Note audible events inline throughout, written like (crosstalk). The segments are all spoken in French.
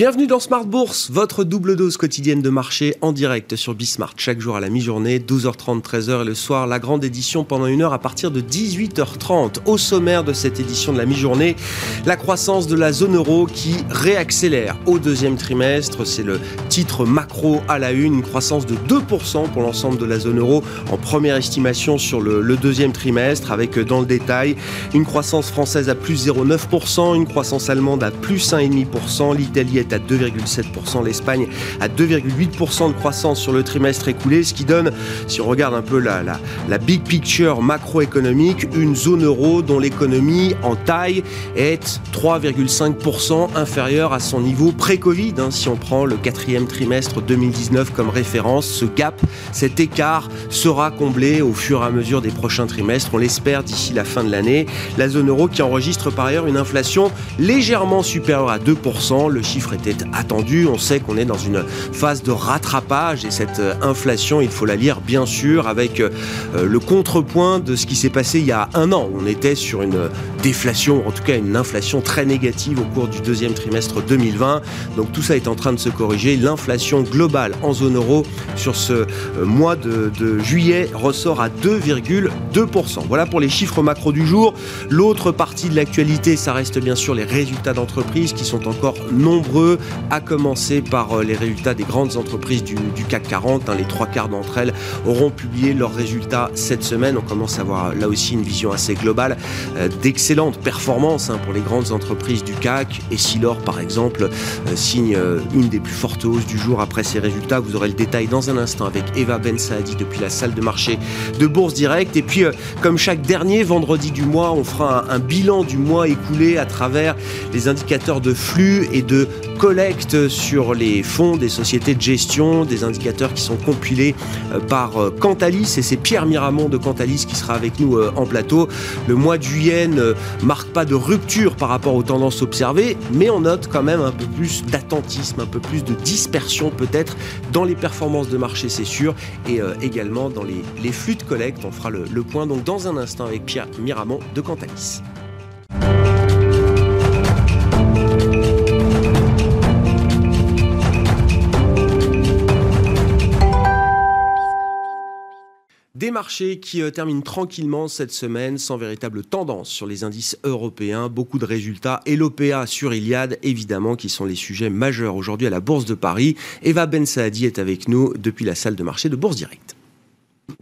Bienvenue dans Smart Bourse, votre double dose quotidienne de marché en direct sur Bismart, chaque jour à la mi-journée, 12h30, 13h et le soir, la grande édition pendant une heure à partir de 18h30. Au sommaire de cette édition de la mi-journée, la croissance de la zone euro qui réaccélère au deuxième trimestre, c'est le titre macro à la une, une croissance de 2% pour l'ensemble de la zone euro en première estimation sur le, deuxième trimestre, avec dans le détail une croissance française à plus 0,9%, une croissance allemande à plus 1,5%, l'Italie à 2,7%, l'Espagne à 2,8% de croissance sur le trimestre écoulé, ce qui donne, si on regarde un peu la, la, la big picture macroéconomique, une zone euro dont l'économie en taille est 3,5% inférieure à son niveau pré-Covid. Hein, si on prend le quatrième trimestre 2019 comme référence, ce gap, cet écart sera comblé au fur et à mesure des prochains trimestres, on l'espère d'ici la fin de l'année. La zone euro qui enregistre par ailleurs une inflation légèrement supérieure à 2%, le chiffre était attendu. On sait qu'on est dans une phase de rattrapage et cette euh, inflation, il faut la lire bien sûr avec euh, le contrepoint de ce qui s'est passé il y a un an. On était sur une déflation, en tout cas une inflation très négative au cours du deuxième trimestre 2020. Donc tout ça est en train de se corriger. L'inflation globale en zone euro sur ce euh, mois de, de juillet ressort à 2,2%. Voilà pour les chiffres macro du jour. L'autre partie de l'actualité, ça reste bien sûr les résultats d'entreprise qui sont encore nombreux, à commencer par euh, les résultats des grandes entreprises du, CAC 40. Hein. les trois quarts d'entre elles auront publié leurs résultats cette semaine. On commence à avoir là aussi une vision assez globale euh, d'excellentes performances hein, pour les grandes entreprises du CAC. Et Silor, par exemple, euh, signe euh, une des plus fortes hausses du jour après ces résultats. Vous aurez le détail dans un instant avec Eva Ben Saadi depuis la salle de marché de Bourse Direct. Et puis, comme chaque dernier vendredi du mois, on fera un bilan du mois écoulé à travers les indicateurs de flux et de collecte sur les fonds des sociétés de gestion, des indicateurs qui sont compilés euh, par euh, Cantalis et c'est Pierre Miramont de Cantalis qui sera avec nous euh, en plateau. Le mois de juillet ne marque pas de rupture par rapport aux tendances observées, mais on note quand même un peu plus d'attentisme, un peu plus de dispersion peut-être dans les performances de marché, c'est sûr, et également dans les, flux de collecte. On fera le, le point donc dans un instant avec Pierre Miramont de Cantalis. Des marchés qui euh, terminent tranquillement cette semaine sans véritable tendance sur les indices européens. Beaucoup de résultats et l'OPA sur Iliad, évidemment, qui sont les sujets majeurs aujourd'hui à la Bourse de Paris. Eva Ben Saadi est avec nous depuis la salle de marché de Bourse Direct.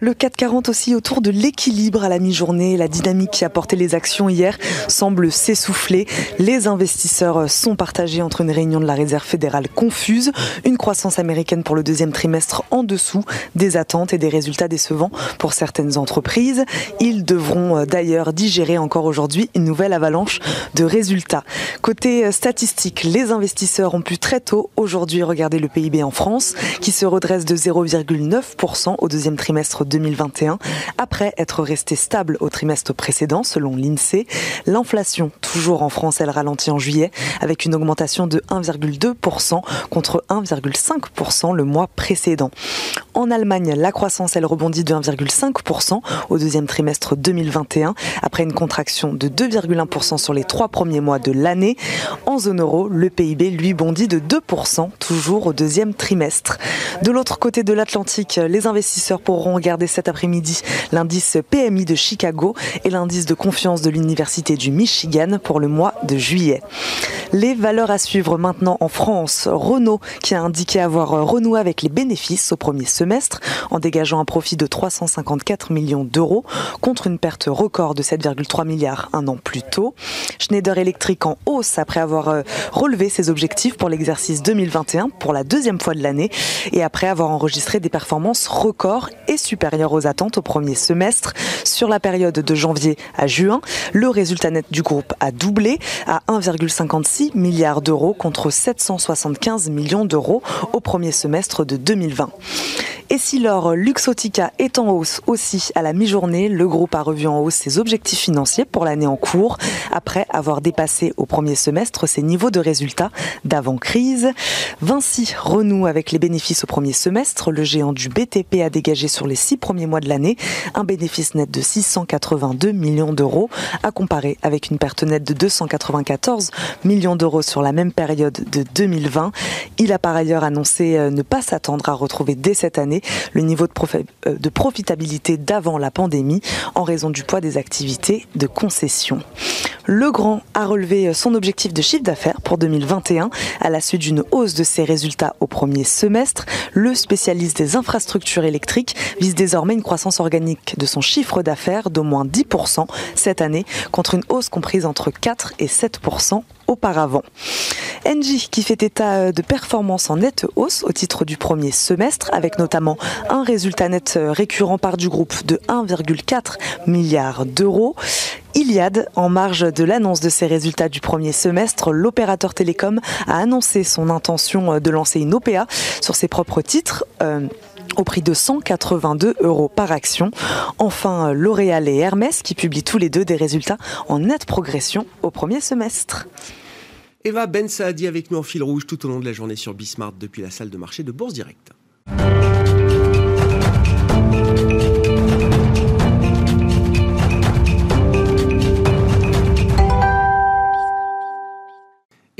Le 440 aussi autour de l'équilibre à la mi-journée. La dynamique qui a porté les actions hier semble s'essouffler. Les investisseurs sont partagés entre une réunion de la Réserve fédérale confuse, une croissance américaine pour le deuxième trimestre en dessous des attentes et des résultats décevants pour certaines entreprises. Ils devront d'ailleurs digérer encore aujourd'hui une nouvelle avalanche de résultats. Côté statistique, les investisseurs ont pu très tôt aujourd'hui regarder le PIB en France qui se redresse de 0,9% au deuxième trimestre 2021, après être resté stable au trimestre précédent, selon l'INSEE. L'inflation, toujours en France, elle ralentit en juillet, avec une augmentation de 1,2% contre 1,5% le mois précédent. En Allemagne, la croissance, elle rebondit de 1,5% au deuxième trimestre 2021, après une contraction de 2,1% sur les trois premiers mois de l'année. En zone euro, le PIB, lui, bondit de 2%, toujours au deuxième trimestre. De l'autre côté de l'Atlantique, les investisseurs pourront regarder cet après-midi l'indice PMI de Chicago et l'indice de confiance de l'Université du Michigan pour le mois de juillet. Les valeurs à suivre maintenant en France. Renault qui a indiqué avoir renoué avec les bénéfices au premier en dégageant un profit de 354 millions d'euros contre une perte record de 7,3 milliards un an plus tôt. Schneider Electric en hausse après avoir relevé ses objectifs pour l'exercice 2021 pour la deuxième fois de l'année et après avoir enregistré des performances records et supérieures aux attentes au premier semestre. Sur la période de janvier à juin, le résultat net du groupe a doublé à 1,56 milliards d'euros contre 775 millions d'euros au premier semestre de 2020. Et si l'or Luxotica est en hausse aussi à la mi-journée, le groupe a revu en hausse ses objectifs financiers pour l'année en cours, après avoir dépassé au premier semestre ses niveaux de résultats d'avant-crise. Vinci renoue avec les bénéfices au premier semestre. Le géant du BTP a dégagé sur les six premiers mois de l'année un bénéfice net de 682 millions d'euros, à comparer avec une perte nette de 294 millions d'euros sur la même période de 2020. Il a par ailleurs annoncé euh, ne pas s'attendre à retrouver dès cette année le niveau de, euh, de profitabilité d'avant la pandémie en raison du poids des activités de concession. Legrand a relevé son objectif de chiffre d'affaires pour 2021 à la suite d'une hausse de ses résultats au premier semestre. Le spécialiste des infrastructures électriques vise désormais une croissance organique de son chiffre d'affaires d'au moins 10% cette année contre une hausse comprise entre 4 et 7% auparavant. Engie qui fait état de performance en nette hausse au titre du premier semestre avec notamment un résultat net récurrent par du groupe de 1,4 milliard d'euros. Iliad, en marge de l'annonce de ses résultats du premier semestre, l'opérateur télécom a annoncé son intention de lancer une OPA sur ses propres titres. Euh, au prix de 182 euros par action. Enfin, L'Oréal et Hermès qui publient tous les deux des résultats en nette progression au premier semestre. Eva Ben Saadi avec nous en fil rouge tout au long de la journée sur Bismart depuis la salle de marché de Bourse Directe.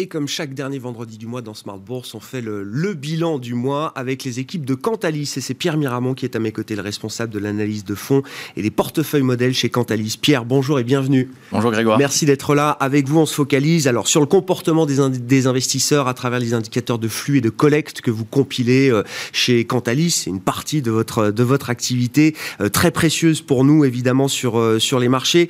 Comme chaque dernier vendredi du mois dans Smart Bourse, on fait le, le, bilan du mois avec les équipes de Cantalis. Et c'est Pierre Miramont qui est à mes côtés, le responsable de l'analyse de fonds et des portefeuilles modèles chez Cantalis. Pierre, bonjour et bienvenue. Bonjour Grégoire. Merci d'être là. Avec vous, on se focalise alors sur le comportement des, des, investisseurs à travers les indicateurs de flux et de collecte que vous compilez euh, chez Cantalis. C'est une partie de votre, de votre activité euh, très précieuse pour nous, évidemment, sur, euh, sur les marchés.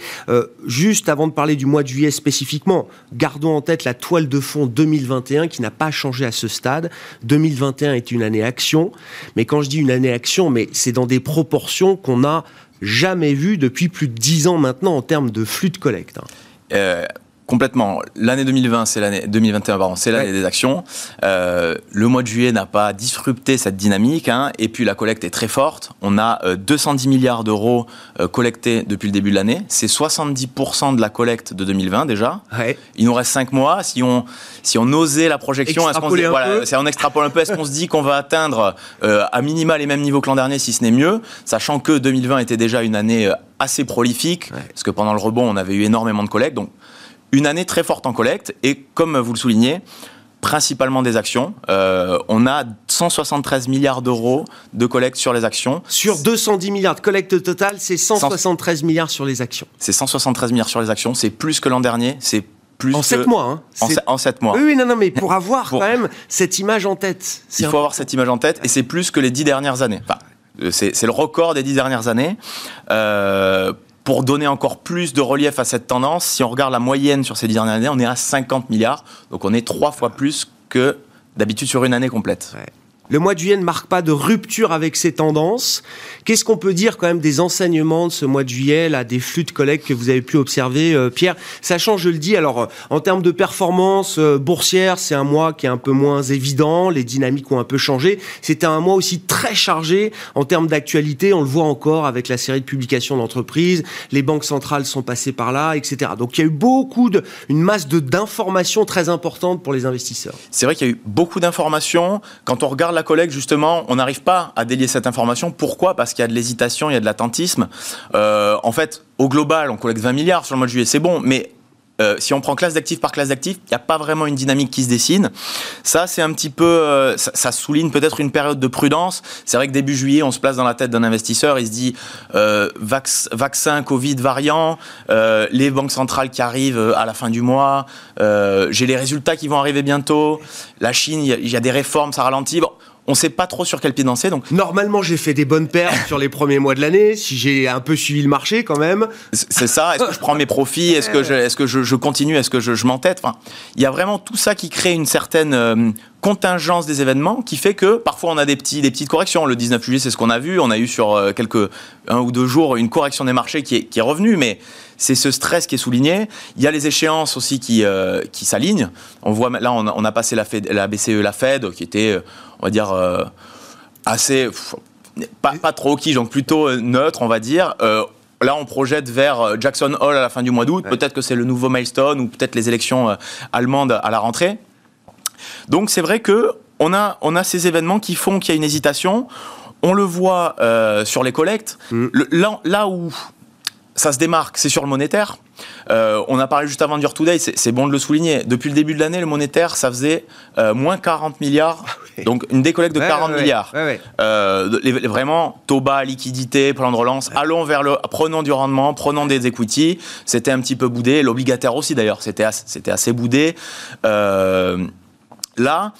juste avant de parler du mois de juillet spécifiquement, gardons en tête la toile de fonds 2021 qui n'a pas changé à ce stade. 2021 est une année action, mais quand je dis une année action, mais c'est dans des proportions qu'on n'a jamais vues depuis plus de 10 ans maintenant en termes de flux de collecte. Hein. Euh, Complètement. L'année 2020, c'est l'année 2021, pardon, c'est l'année des actions. Euh, le mois de juillet n'a pas disrupté cette dynamique, hein, et puis la collecte est très forte. On a 210 euh, milliards d'euros euh, collectés depuis le début de l'année. C'est 70% de la collecte de 2020 déjà. Ouais. Il nous reste 5 mois. Si on si on osait la projection, est-ce qu'on se dit, voilà, on extrapole un peu, est-ce qu'on se dit qu'on va atteindre euh, à minima les mêmes niveaux que l'an dernier, si ce n'est mieux, sachant que 2020 était déjà une année assez prolifique, ouais. parce que pendant le rebond, on avait eu énormément de collecte. Donc une année très forte en collecte et comme vous le soulignez, principalement des actions. Euh, on a 173 milliards d'euros de collecte sur les actions. Sur 210 milliards de collecte totale, c'est 173 milliards sur les actions. C'est 173 milliards sur les actions, c'est plus que l'an dernier, c'est plus en que... 7 mois. Hein. En, en 7 mois. Oui, oui, non, non, mais pour (laughs) avoir pour... quand même cette image en tête. Il faut avoir cette image en tête et c'est plus que les 10 dernières années. Enfin, c'est le record des 10 dernières années. Euh, pour donner encore plus de relief à cette tendance, si on regarde la moyenne sur ces dernières années, on est à 50 milliards. Donc on est trois fois plus que d'habitude sur une année complète. Le mois de juillet ne marque pas de rupture avec ces tendances. Qu'est-ce qu'on peut dire quand même des enseignements de ce mois de juillet, là, des flux de collecte que vous avez pu observer, euh, Pierre? Sachant, je le dis, alors euh, en termes de performance euh, boursière, c'est un mois qui est un peu moins évident, les dynamiques ont un peu changé. C'était un mois aussi très chargé en termes d'actualité, on le voit encore avec la série de publications d'entreprises, les banques centrales sont passées par là, etc. Donc il y a eu beaucoup de, une masse d'informations très importante pour les investisseurs. C'est vrai qu'il y a eu beaucoup d'informations. Quand on regarde la collecte, justement, on n'arrive pas à délier cette information. Pourquoi? Parce qu'il y a de l'hésitation, il y a de l'attentisme. Euh, en fait, au global, on collecte 20 milliards sur le mois de juillet, c'est bon, mais euh, si on prend classe d'actifs par classe d'actifs, il n'y a pas vraiment une dynamique qui se dessine. Ça, c'est un petit peu, euh, ça, souligne peut-être une période de prudence. C'est vrai que début juillet, on se place dans la tête d'un investisseur, il se dit vaccin, Covid, variant, les banques centrales qui arrivent à la fin du mois, j'ai les résultats qui vont arriver bientôt. La Chine, il y, a des réformes, ça ralentit. On ne sait pas trop sur quel pied danser. Donc normalement, j'ai fait des bonnes pertes sur les premiers mois de l'année. Si j'ai un peu suivi le marché, quand même. C'est ça. Est-ce que je prends mes profits? Est-ce que je, est-ce que je, je continue? Est-ce que je, je m'entête? Enfin, il y a vraiment tout ça qui crée une certaine euh, contingence des événements qui fait que parfois on a des petits des petites corrections. Le 19 juillet, c'est ce qu'on a vu. On a eu sur euh, quelques un ou deux jours une correction des marchés qui est, qui est revenue, mais c'est ce stress qui est souligné. Il y a les échéances aussi qui, euh, qui s'alignent. On voit là, on a, on a passé la, Fed, la BCE, la Fed, qui était, on va dire, euh, assez. pas, pas trop quiche, donc plutôt neutre, on va dire. Là, on projette vers Jackson Hole à la fin du mois d'août. Peut-être que c'est le nouveau milestone ou peut-être les élections allemandes à la rentrée. Donc, c'est vrai que on a, on a ces événements qui font qu'il y a une hésitation. On le voit sur les collectes. Mm. là, là, où ça se démarque, c'est sur le monétaire. Euh, on a parlé juste avant du Today, c'est bon de le souligner. Depuis le début de l'année, le monétaire, ça faisait euh, moins 40 milliards. Ah donc une décollecte de 40 milliards. Euh, vraiment, taux bas, liquidité, plan de relance. Allons vers le. Prenons du rendement, prenons des equity. C'était un petit peu boudé. L'obligataire aussi d'ailleurs, c'était assez, assez boudé. là,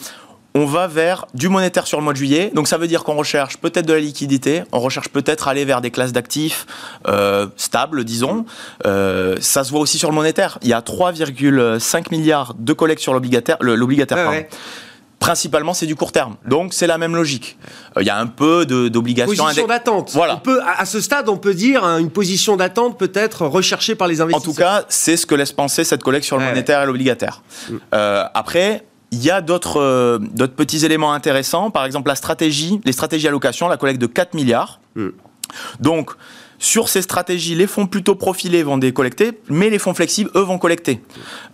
on va vers du monétaire sur le mois de juillet. Donc ça veut dire qu'on recherche peut-être de la liquidité, on recherche peut-être aller vers des classes d'actifs euh, stables, disons. Euh, ça se voit aussi sur le monétaire. Il y a 3,5 milliards de collectes sur l'obligataire. L'obligataire, Principalement, c'est du court terme. Donc, c'est la même logique. Euh, il y a un peu d'obligations. Position d'attente. Voilà. On peut, à ce stade, on peut dire hein, une position d'attente peut-être recherchée par les investisseurs. En tout cas, c'est ce que laisse penser cette collecte sur le monétaire et l'obligataire. Mm. après, il y a euh, d'autres petits éléments intéressants, par exemple la stratégie, les stratégies allocation, la collecte de 4 milliards. Hmm. Donc, sur ces stratégies, les fonds plutôt profilés vont décollecter, mais les fonds flexibles, eux, vont collecter.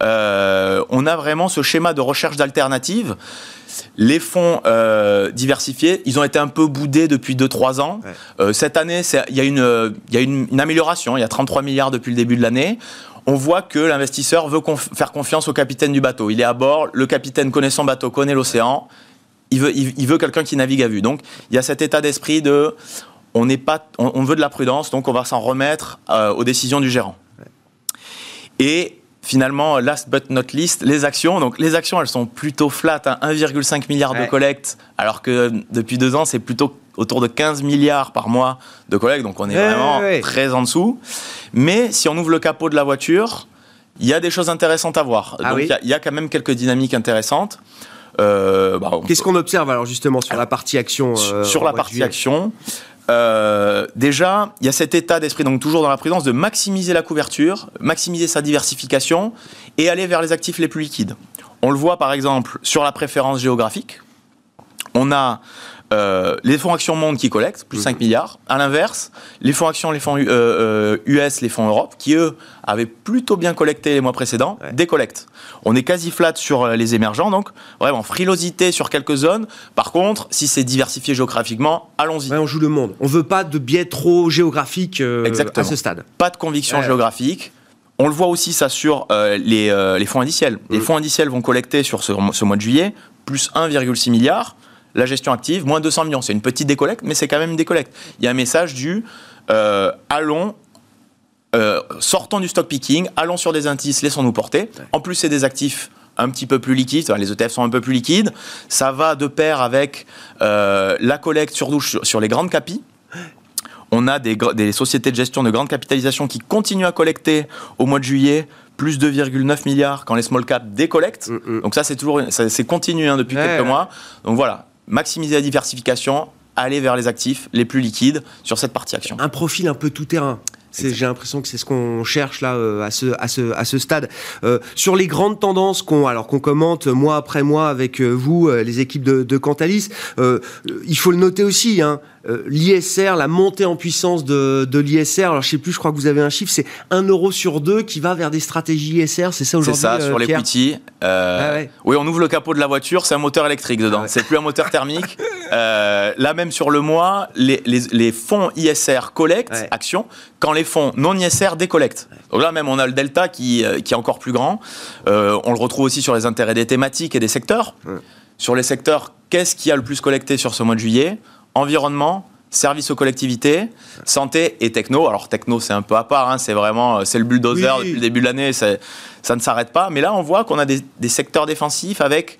Euh, on a vraiment ce schéma de recherche d'alternatives. Les fonds euh, diversifiés, ils ont été un peu boudés depuis 2-3 ans. cette année, il y a, une, y a une, une, amélioration. Il y a 33 milliards depuis le début de l'année on voit que l'investisseur veut faire confiance au capitaine du bateau. Il est à bord, le capitaine connaît son bateau, connaît l'océan, il veut, il, veut quelqu'un qui navigue à vue. Donc il y a cet état d'esprit de on, pas, on, veut de la prudence, donc on va s'en remettre euh, aux décisions du gérant. Et finalement, last but not least, les actions. Donc les actions, elles sont plutôt flat, 1,5 hein. milliard de collecte, alors que depuis deux ans, c'est plutôt autour de 15 milliards par mois de collecte, donc on est vraiment très en dessous. Mais si on ouvre le capot de la voiture, il y a des choses intéressantes à voir. Ah donc il y, a quand même quelques dynamiques intéressantes. Euh, bah, Qu'est-ce qu'on observe alors justement sur la partie action euh, Sur la partie action, euh, déjà, il y a cet état d'esprit, donc toujours dans la prudence, de maximiser la couverture, maximiser sa diversification et aller vers les actifs les plus liquides. On le voit par exemple sur la préférence géographique. On a euh, les fonds actions monde qui collectent, plus 5 mhm. milliards. À l'inverse, les fonds actions, les fonds US, euh, les fonds Europe, qui eux avaient plutôt bien collecté les mois précédents, décollectent. On est quasi flat sur euh, les émergents, donc vraiment frilosité sur quelques zones. Par contre, si c'est diversifié géographiquement, allons-y. on joue le monde. On veut pas de biais trop géographique à ce stade. Pas de conviction géographique. On le voit aussi ça sur les, fonds indiciels. Les mhm. fonds indiciels vont collecter sur ce, ce mois de juillet plus 1,6 milliard la gestion active, moins 200 millions. C'est une petite décollecte, mais c'est quand même une décollecte. Il y a un message du euh, allons, euh, sortons du stock picking, allons sur des indices, laissons-nous porter. En plus, c'est des actifs un petit peu plus liquides, les ETF sont un peu plus liquides. Ça va de pair avec euh, la collecte sur, sur les grandes capis. On a des, des, sociétés de gestion de grande capitalisation qui continuent à collecter au mois de juillet plus 2,9 milliards quand les small caps décollectent. Mm, mm. Donc ça, c'est toujours, c'est continu hein, depuis quelques mois. Donc voilà, maximiser la diversification, aller vers les actifs les plus liquides sur cette partie action. Un profil un peu tout terrain. J'ai l'impression que c'est ce qu'on cherche là euh, à, ce, à, ce, à ce stade. Euh, sur les grandes tendances qu'on alors qu'on commente mois après mois avec euh, vous, les équipes de, de Cantalis, il faut le noter aussi. Hein, euh, l'ISR, la montée en puissance de, l'ISR, alors je sais plus, je crois que vous avez un chiffre, c'est 1 euro sur 2 qui va vers des stratégies ISR, c'est ça aujourd'hui C'est ça, sur euh, l'equity. Euh, ah Oui, on ouvre le capot de la voiture, c'est un moteur électrique dedans, ah c'est plus un moteur thermique. là même sur le mois, les, fonds ISR collectent actions, quand les fonds non ISR décollectent. Donc là même, on a le delta qui, qui est encore plus grand. on le retrouve aussi sur les intérêts des thématiques et des secteurs. Sur les secteurs, qu'est-ce qui a le plus collecté sur ce mois de juillet? Environnement, service aux collectivités, santé et techno. Alors techno, c'est un peu à part, hein, c'est vraiment euh, c'est le bulldozer depuis le début de l'année, ça ne s'arrête pas. Mais là, on voit qu'on a des, secteurs défensifs avec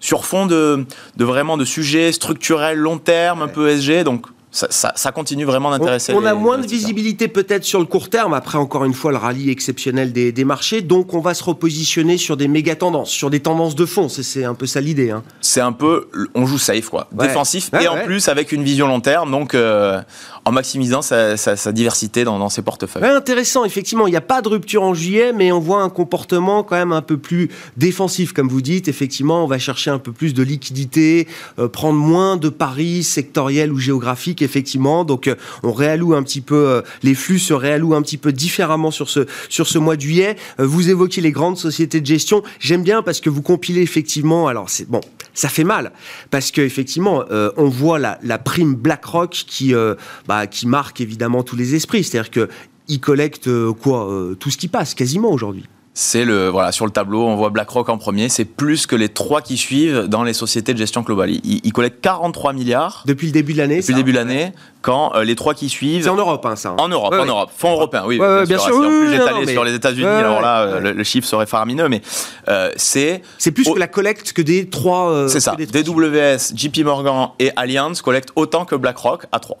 sur fond de, vraiment de sujets structurels long terme, un peu SG. Donc ça, continue vraiment d'intéresser. On, on a moins de visibilité peut-être sur le court terme, après encore une fois le rallye exceptionnel des, marchés, donc on va se repositionner sur des méga tendances, sur des tendances de fond, c'est un peu ça l'idée. Hein. C'est un peu, on joue safe quoi, défensif et en plus avec une vision long terme, donc euh, en maximisant sa, diversité dans, ses portefeuilles. intéressant, effectivement, il n'y a pas de rupture en juillet, mais on voit un comportement quand même un peu plus défensif, comme vous dites, effectivement, on va chercher un peu plus de liquidité, euh, prendre moins de paris sectoriels ou géographiques effectivement. Donc, on réalloue un petit peu, les flux se réallouent un petit peu différemment sur ce, sur ce mois de juillet. Vous évoquez les grandes sociétés de gestion. J'aime bien parce que vous compilez effectivement, alors c'est bon, ça fait mal parce que effectivement, on voit la, prime BlackRock qui, bah, qui marque évidemment tous les esprits. C'est-à-dire que il collecte quoi Tout ce qui passe quasiment aujourd'hui c'est le voilà sur le tableau, on voit BlackRock en premier. C'est plus que les trois qui suivent dans les sociétés de gestion globale. Ils, collectent 43 milliards depuis le début de l'année. Depuis le début de l'année, quand euh, les trois qui suivent. C'est en Europe, hein, ça. Hein. En Europe, en Europe, fonds européens, oui. bien, sûr. Si en plus j'étalais sur les États-Unis, alors là, le, chiffre serait faramineux, mais euh, c'est. C'est plus que la collecte que des trois. Euh, c'est ça. DWS, JP Morgan et Allianz collectent autant que BlackRock à trois.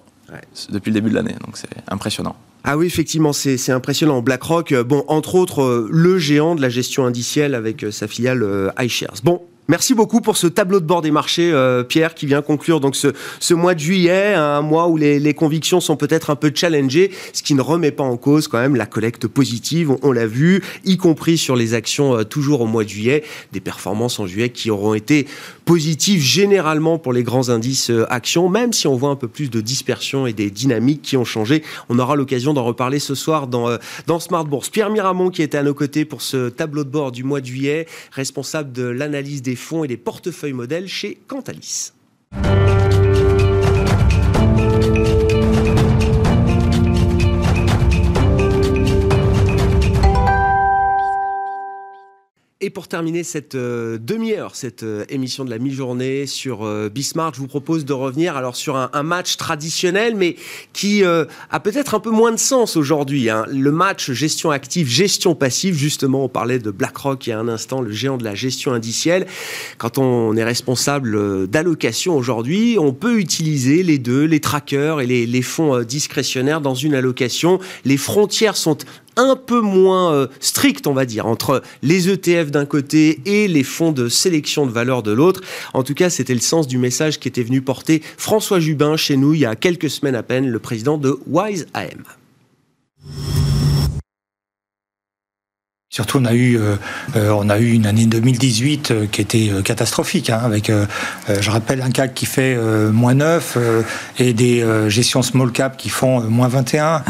Depuis le début de l'année, donc c'est impressionnant. Ah oui, effectivement, c'est impressionnant. BlackRock, euh, bon, entre autres, euh, le géant de la gestion indicielle avec euh, sa filiale iShares. Bon, Merci beaucoup pour ce tableau de bord des marchés, Pierre, qui vient conclure donc ce, mois de juillet, un mois où les, convictions sont peut-être un peu challengées, ce qui ne remet pas en cause quand même la collecte positive, on, l'a vu, y compris sur les actions toujours au mois de juillet, des performances en juillet qui auront été positif généralement pour les grands indices euh, actions, même si on voit un peu plus de dispersion et des dynamiques qui ont changé. On aura l'occasion d'en reparler ce soir dans, euh, dans Smart Bourse. Pierre Miramont qui était à nos côtés pour ce tableau de bord du mois de juillet, responsable de l'analyse des fonds et des portefeuilles modèles chez Cantalis. Pour terminer cette euh, demi-heure, cette euh, émission de la mi-journée sur euh, Bismarck, je vous propose de revenir alors sur un, match traditionnel, mais qui a peut-être un peu moins de sens aujourd'hui. Hein. Le match gestion active, gestion passive. Justement, on parlait de BlackRock il y a un instant, le géant de la gestion indicielle. Quand on est responsable d'allocation aujourd'hui, on peut utiliser les deux, les trackers et les, les fonds discrétionnaires dans une allocation. Les frontières sont un peu moins euh, strict, on va dire, entre les ETF d'un côté et les fonds de sélection de valeur de l'autre. En tout cas, c'était le sens du message qui était venu porter François Jubin chez nous il y a quelques semaines à peine, le président de Wise AM. Surtout, on a eu, euh, euh, on a eu une année 2018 euh, qui était catastrophique, hein, avec, je rappelle, un CAC qui fait moins 9 et des gestions small cap qui font moins 21.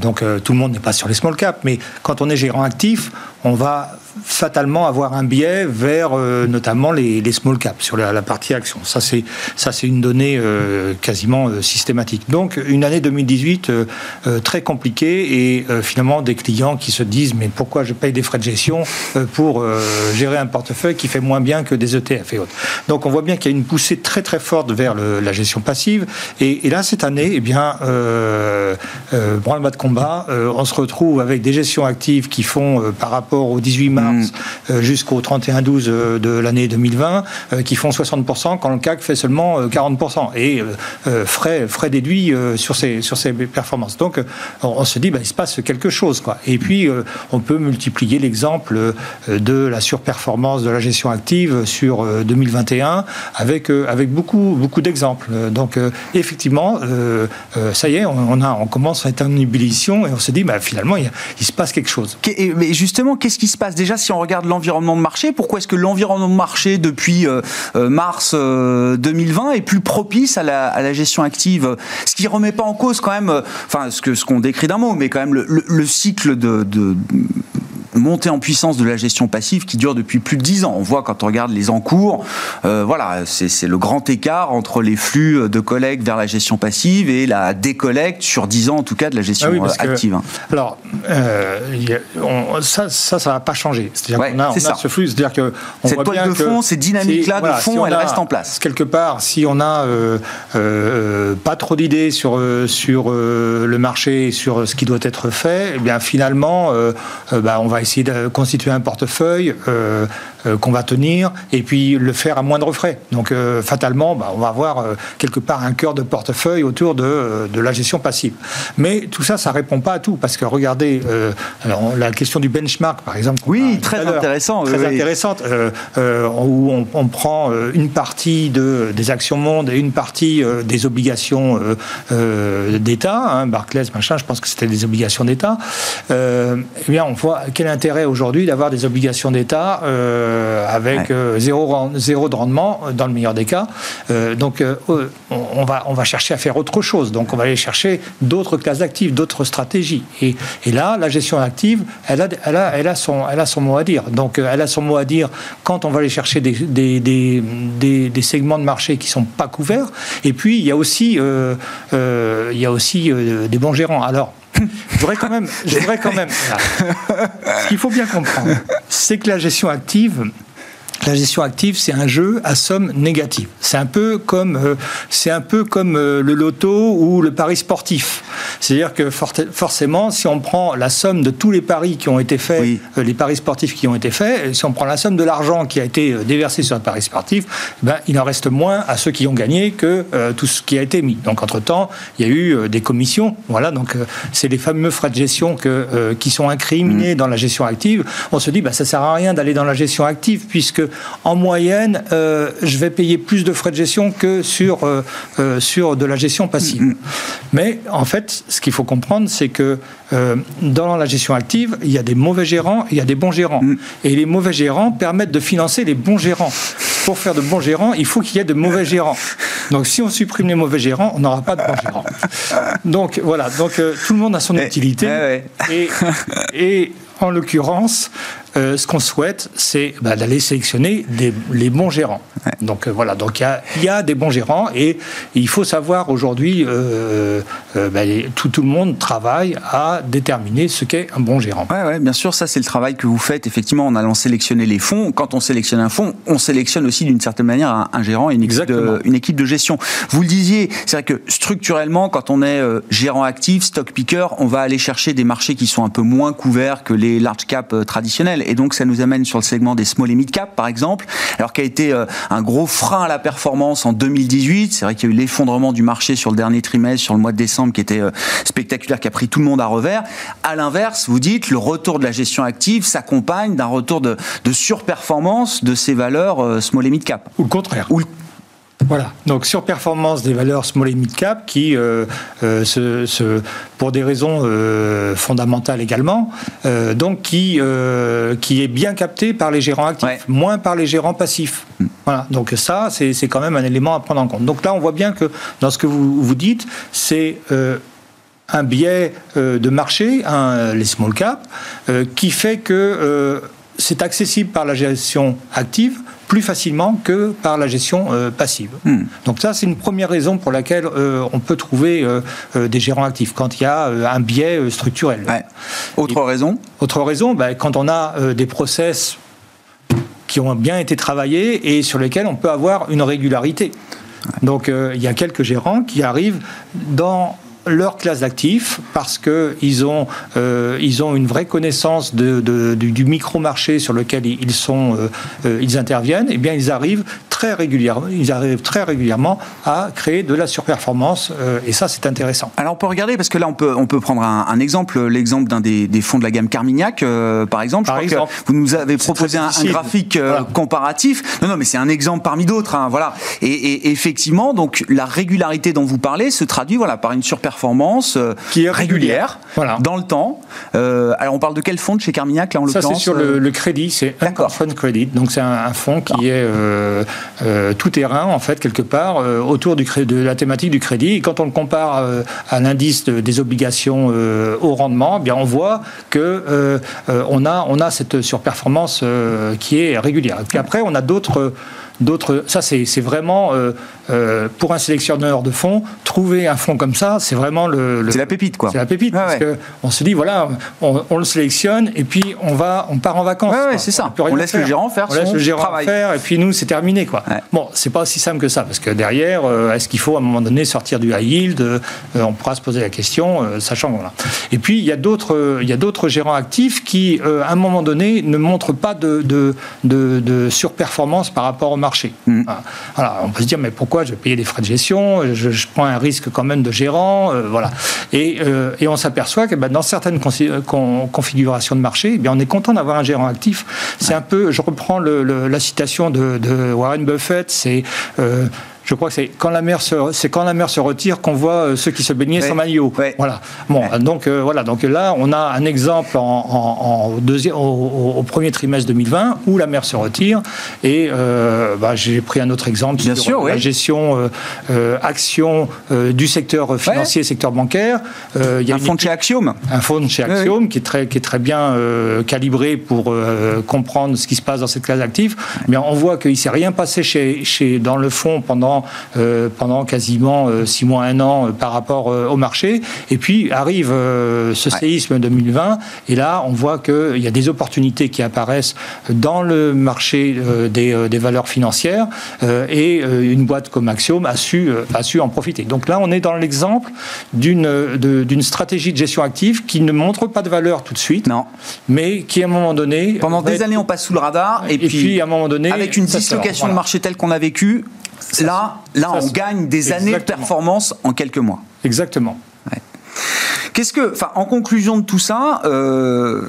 donc, tout le monde n'est pas sur les small cap, mais quand on est gérant actif, on va fatalement avoir un biais vers euh, notamment les, small caps sur la, partie action. Ça c'est ça c'est une donnée euh, quasiment euh, systématique. Donc une année 2018 très compliquée et finalement des clients qui se disent mais pourquoi je paye des frais de gestion pour gérer un portefeuille qui fait moins bien que des ETF et autres. Donc on voit bien qu'il y a une poussée très très forte vers la gestion passive et, là cette année eh bien euh, bas de combat on se retrouve avec des gestions actives qui font par rapport au 18 mars Euh, jusqu'au 31-12 euh, de l'année 2020, euh, qui font 60% quand le CAC fait seulement 40%. Et frais, frais déduits sur, ces, sur ces performances. Donc on, se dit, bah, il se passe quelque chose. Quoi. Et puis on peut multiplier l'exemple de la surperformance de la gestion active sur 2021 avec, avec beaucoup, beaucoup d'exemples. Donc effectivement, ça y est, on, a, on commence à être en ébullition et on se dit, bah, finalement, il se passe quelque chose. Mais justement, qu'est-ce qui se passe? Déjà si on regarde l'environnement de marché, pourquoi est-ce que l'environnement de marché depuis euh, euh, mars 2020 euh, est plus propice à la, gestion active? Ce qui remet pas en cause quand même, enfin ce ce qu'on décrit d'un mot, mais quand même le, cycle de, montée en puissance de la gestion passive qui dure depuis plus de 10 ans. On voit quand on regarde les encours, voilà, c'est le grand écart entre les flux de collecte vers la gestion passive et la décollecte sur 10 ans en tout cas de la gestion ah active. alors, ça, ça, ça va pas changer. C'est-à-dire qu'on a, ce flux. C'est-à-dire que cette toile de fond, ces dynamiques-là de fond, elles restent en place. Quelque part, si on a euh, euh, pas trop d'idées sur euh, sur le marché, sur ce qui doit être fait, eh bien finalement, bah, on va essayer de constituer un portefeuille qu'on va tenir et puis le faire à moindre frais. Donc fatalement, bah, on va avoir quelque part un cœur de portefeuille autour de, de, la gestion passive. Mais tout ça, ça répond pas à tout parce que regardez, alors, la question du benchmark, par exemple, oui, très intéressant. Très intéressante, euh, euh, où on, prend euh, une partie de, des actions monde et une partie des obligations d'État, hein, Barclays, machin, je pense que c'était des obligations d'État. eh bien, on voit quel intérêt aujourd'hui d'avoir des obligations d'État avec zéro, zéro de rendement dans le meilleur des cas. donc on, va, on va chercher à faire autre chose. Donc on va aller chercher d'autres classes d'actifs, d'autres stratégies. Et, et, là, la gestion active, elle a, elle, a, elle, a son, elle a son mot à dire. Donc elle a son mot à dire quand on va aller chercher des, des, des, des, segments de marché qui sont pas couverts. Et puis il y a aussi, il y a aussi des bons gérants. Alors, je voudrais quand même, quand même. Ce qu'il faut bien comprendre, c'est que la gestion active, la gestion active, c'est un jeu à somme négative. C'est un peu comme, euh, c'est un peu comme euh, le loto ou le pari sportif. C'est-à-dire que forcément, si on prend la somme de tous les paris qui ont été faits, euh, les paris sportifs qui ont été faits, si on prend la somme de l'argent qui a été déversé sur un pari sportif, ben, il en reste moins à ceux qui ont gagné que tout ce qui a été mis. Donc, entre-temps, il y a eu des commissions. Voilà, donc c'est les fameux frais de gestion que, qui sont incriminés mmh. dans la gestion active. On se dit, ben, ça sert à rien d'aller dans la gestion active puisque en moyenne, euh, je vais payer plus de frais de gestion que sur, euh, euh, sur de la gestion passive. Mais en fait, ce qu'il faut comprendre, c'est que dans la gestion active, il y a des mauvais gérants, il y a des bons gérants. Mm. Et les mauvais gérants permettent de financer les bons gérants. Pour faire de bons gérants, il faut qu'il y ait de mauvais gérants. Donc si on supprime les mauvais gérants, on n'aura pas de bons gérants. Donc voilà, donc tout le monde a son eh, utilité. Et, et en l'occurrence, euh, ce qu'on souhaite, c'est bah, d'aller sélectionner les bons gérants. Donc euh, voilà, donc il y, a, des bons gérants et il faut savoir aujourd'hui, euh, bah, tout, tout, le monde travaille à déterminer ce qu'est un bon gérant. Oui, ouais, bien sûr, ça c'est le travail que vous faites effectivement en allant sélectionner les fonds. Quand on sélectionne un fonds, on sélectionne aussi d'une certaine manière un, gérant et une équipe, de, une équipe, de, gestion. Vous le disiez, c'est vrai que structurellement, quand on est gérant actif, stock picker, on va aller chercher des marchés qui sont un peu moins couverts que les large cap traditionnels et donc ça nous amène sur le segment des small et mid cap, par exemple, alors qui a été euh, un gros frein à la performance en 2018. C'est vrai qu'il y a eu l'effondrement du marché sur le dernier trimestre, sur le mois de décembre, qui était euh, spectaculaire, qui a pris tout le monde à revers. À l'inverse, vous dites, le retour de la gestion active s'accompagne d'un retour de, surperformance de ces valeurs euh, small et mid cap. Ou le contraire. Ou voilà, donc surperformance des valeurs small et mid cap qui, euh, euh, se, pour des raisons euh, fondamentales également, donc qui, qui est bien capté par les gérants actifs, moins par les gérants passifs. Mm. Voilà, donc ça, c'est quand même un élément à prendre en compte. Donc là, on voit bien que dans ce que vous, vous dites, c'est un biais de marché, les small cap, qui fait que c'est accessible par la gestion active plus facilement que par la gestion euh, passive. Hmm. Donc ça, c'est une première raison pour laquelle euh, on peut trouver euh, des gérants actifs, quand il y a un biais structurel. Autre raison? Autre raison, ben, quand on a des process qui ont bien été travaillés et sur lesquels on peut avoir une régularité. Donc il y a quelques gérants qui arrivent dans leur classe d'actifs parce qu'ils ont, euh, ils ont une vraie connaissance de, du, micro-marché sur lequel ils, sont, euh, euh, ils interviennent, et eh bien ils arrivent très régulièrement, ils arrivent très régulièrement à créer de la surperformance et ça c'est intéressant. Alors on peut regarder parce que là on peut, on peut prendre un, exemple, l'exemple d'un des, fonds de la gamme Carmignac par exemple. Par exemple. vous nous avez proposé un, graphique comparatif. Non non mais c'est un exemple parmi d'autres. Hein, voilà. Et, et, effectivement donc la régularité dont vous parlez se traduit voilà par une surperformance performance euh, qui est régulière, voilà. dans le temps. Euh, alors on parle de quel fonds de chez Carmignac là en l'occurrence Ça c'est sur le, euh crédit, c'est un fund credit. Donc c'est un, fonds qui est tout terrain en fait quelque part autour du de la thématique du crédit. Et quand on le compare à l'indice des obligations au rendement, eh bien on voit que on a on a cette surperformance qui est régulière. Et puis après on a d'autres d'autres. Ça, c'est vraiment euh, euh, pour un sélectionneur de fonds, trouver un fonds comme ça, c'est vraiment le. c'est la pépite, quoi. C'est la pépite, parce que on se dit voilà, on, le sélectionne et puis on va, on part en vacances. Ouais, c'est ça. On, laisse le gérant faire on laisse le gérant travail. faire et puis nous, c'est terminé, quoi. Bon, c'est pas aussi simple que ça, parce que derrière, euh, est-ce qu'il faut à un moment donné sortir du high yield On pourra se poser la question, sachant voilà. Et puis il y a d'autres, il y a d'autres gérants actifs qui, à un moment donné, ne montrent pas de, de, de, de surperformance par rapport au marché. Mm. Alors, on peut se dire, mais pourquoi je vais payer des frais de gestion je, prends un risque quand même de gérant, euh, voilà. Et, euh, et on s'aperçoit que ben, dans certaines configurations de marché, eh bien, on est content d'avoir un gérant actif. C'est un peu, je reprends le, la citation de, de Warren Buffett, c'est euh, Je crois que c'est quand la mer se, c'est quand la mer se retire qu'on voit ceux qui se baignaient sans maillot. Voilà. Bon, donc voilà. Donc là, on a un exemple en, deuxième, au, premier trimestre 2020 où la mer se retire. Et bah, j'ai pris un autre exemple Bien sur sûr, la gestion action du secteur financier, secteur bancaire. il y a un fonds de chez Axiom. Un fonds de chez Axiom qui est très qui est très bien calibré pour comprendre ce qui se passe dans cette classe d'actifs. Mais on voit qu'il ne s'est rien passé chez, chez, dans le fond pendant, euh, pendant quasiment euh, six mois, un an euh, par rapport au marché. Et puis arrive ce séisme 2020, et là, on voit qu'il y a des opportunités qui apparaissent dans le marché des, des valeurs financières, et une boîte comme Axiom a su, a su en profiter. Donc là, on est dans l'exemple d'une stratégie de gestion active qui ne montre pas de valeur tout de suite, non. mais qui à un moment donné... Pendant des années, on passe sous le radar, et, puis, à un moment donné... Avec une dislocation de marché telle qu'on a vécu, là, là on gagne des années de performance en quelques mois. Exactement. Qu'est-ce que, enfin, en conclusion de tout ça, euh,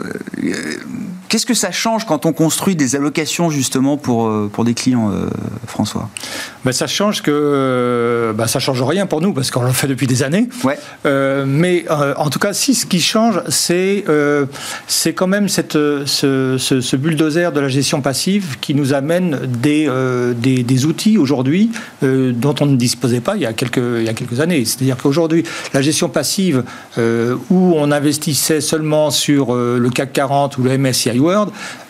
Qu'est-ce que ça change quand on construit des allocations justement pour, euh, pour des clients, euh, François? Ben, Ça change que ben, ça change rien pour nous parce qu'on l'a fait depuis des années. Ouais. Euh, mais en tout cas, si ce qui change, c'est c'est quand même cette, ce, ce, bulldozer de la gestion passive qui nous amène des, des, des outils aujourd'hui dont on ne disposait pas il y a quelques, il y a quelques années. C'est-à-dire qu'aujourd'hui, la gestion passive où on investissait seulement sur le CAC 40 ou le MSCI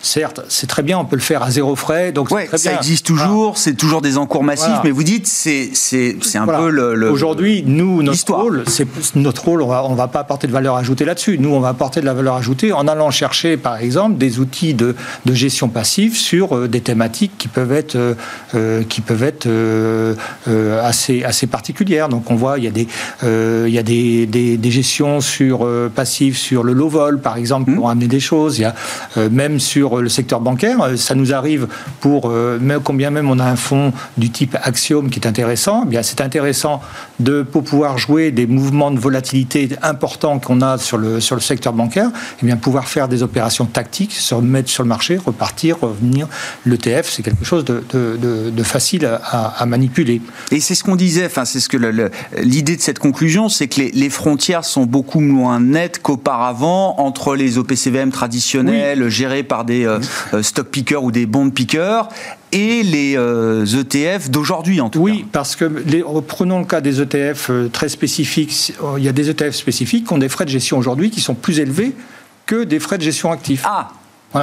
Certes, c'est très bien, on peut le faire à zéro frais. Donc ça existe toujours, c'est toujours des encours massifs, mais vous dites c'est c'est un peu le. Aujourd'hui, nous notre rôle, c'est notre rôle, on va on va pas apporter de valeur ajoutée là-dessus. Nous, on va apporter de la valeur ajoutée en allant chercher, par exemple, des outils de, de gestion passive sur euh, des thématiques qui peuvent être euh, euh, qui peuvent être assez assez particulières. Donc on voit il y a des il y a des, des, des gestions sur passives sur le low vol, par exemple, mmh. pour amener des choses. Il y a euh, même sur le secteur bancaire. Euh, ça nous arrive pour, euh, combien même on a un fonds du type Axiom qui est intéressant, eh bien c'est intéressant de pour pouvoir jouer des mouvements de volatilité importants qu'on a sur le, sur le secteur bancaire, eh bien pouvoir faire des opérations tactiques, se remettre sur le marché, repartir, revenir. L'ETF, c'est quelque chose de, de, facile à, manipuler. Et c'est ce qu'on disait, enfin c'est ce que l'idée de cette conclusion, c'est que les, les, frontières sont beaucoup moins nettes qu'auparavant entre les OPCVM traditionnels, gérés par des euh, euh, stock pickers ou des bond pickers et les ETF euh, e d'aujourd'hui en tout oui, cas. Oui, parce que les, prenons le cas des ETF très spécifiques. Il y a des ETF spécifiques qui ont des frais de gestion aujourd'hui qui sont plus élevés que des frais de gestion actifs. Ah,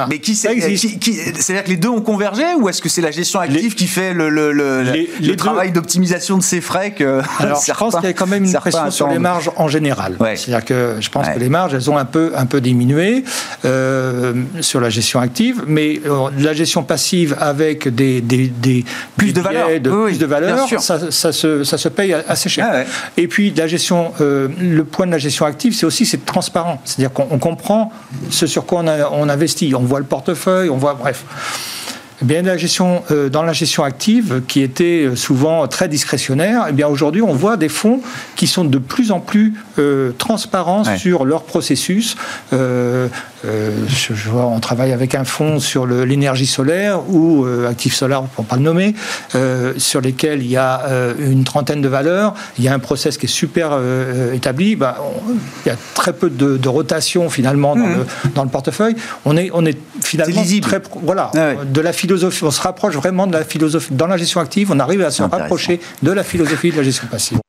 mais qui c'est C'est-à-dire que les deux ont convergé ou est-ce que c'est la gestion active qui fait le, le, le, travail d'optimisation de ces frais que Alors, (laughs) je pense qu'il y a quand même une pression sur les marges en général. C'est-à-dire que je pense que les marges, elles ont un peu, un peu diminué euh, sur la gestion active, mais euh, la gestion passive avec des, des, des plus de valeur, de, plus de valeur ça, ça, se, ça se paye assez cher. Ah Et puis la gestion, euh, le point de la gestion active, c'est aussi c'est transparent. C'est-à-dire qu'on comprend ce sur quoi on, a, on investit. On voit le portefeuille, on voit, bref. Eh bien, la gestion, euh, dans la gestion active, qui était euh, souvent très discrétionnaire, eh bien aujourd'hui, on voit des fonds qui sont de plus en plus euh, transparents sur leur processus. Je, vois, on travaille avec un fonds sur l'énergie solaire ou Actif Solar, pour ne pas le nommer, sur lesquels il y a une trentaine de valeurs. Il y a un process qui est super établi. Bah, il y a très peu de, rotation finalement dans, mmh. le, dans, le, portefeuille. On est, on est finalement très voilà ah de la philosophie on se rapproche vraiment de la philosophie. Dans la gestion active, on arrive à se rapprocher de la philosophie de la gestion passive.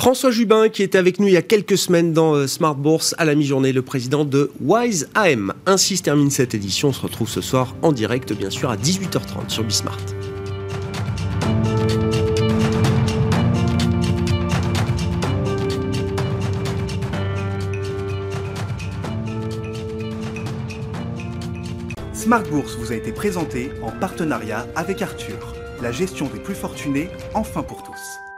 François Jubin, qui était avec nous il y a quelques semaines dans euh, Smart Bourse à la mi-journée, le président de Wise AM. Ainsi se termine cette édition. On se retrouve ce soir en direct, bien sûr, à 18h30 sur Bismart. Smart Bourse vous a été présenté en partenariat avec Arthur, la gestion des plus fortunés, enfin pour tous.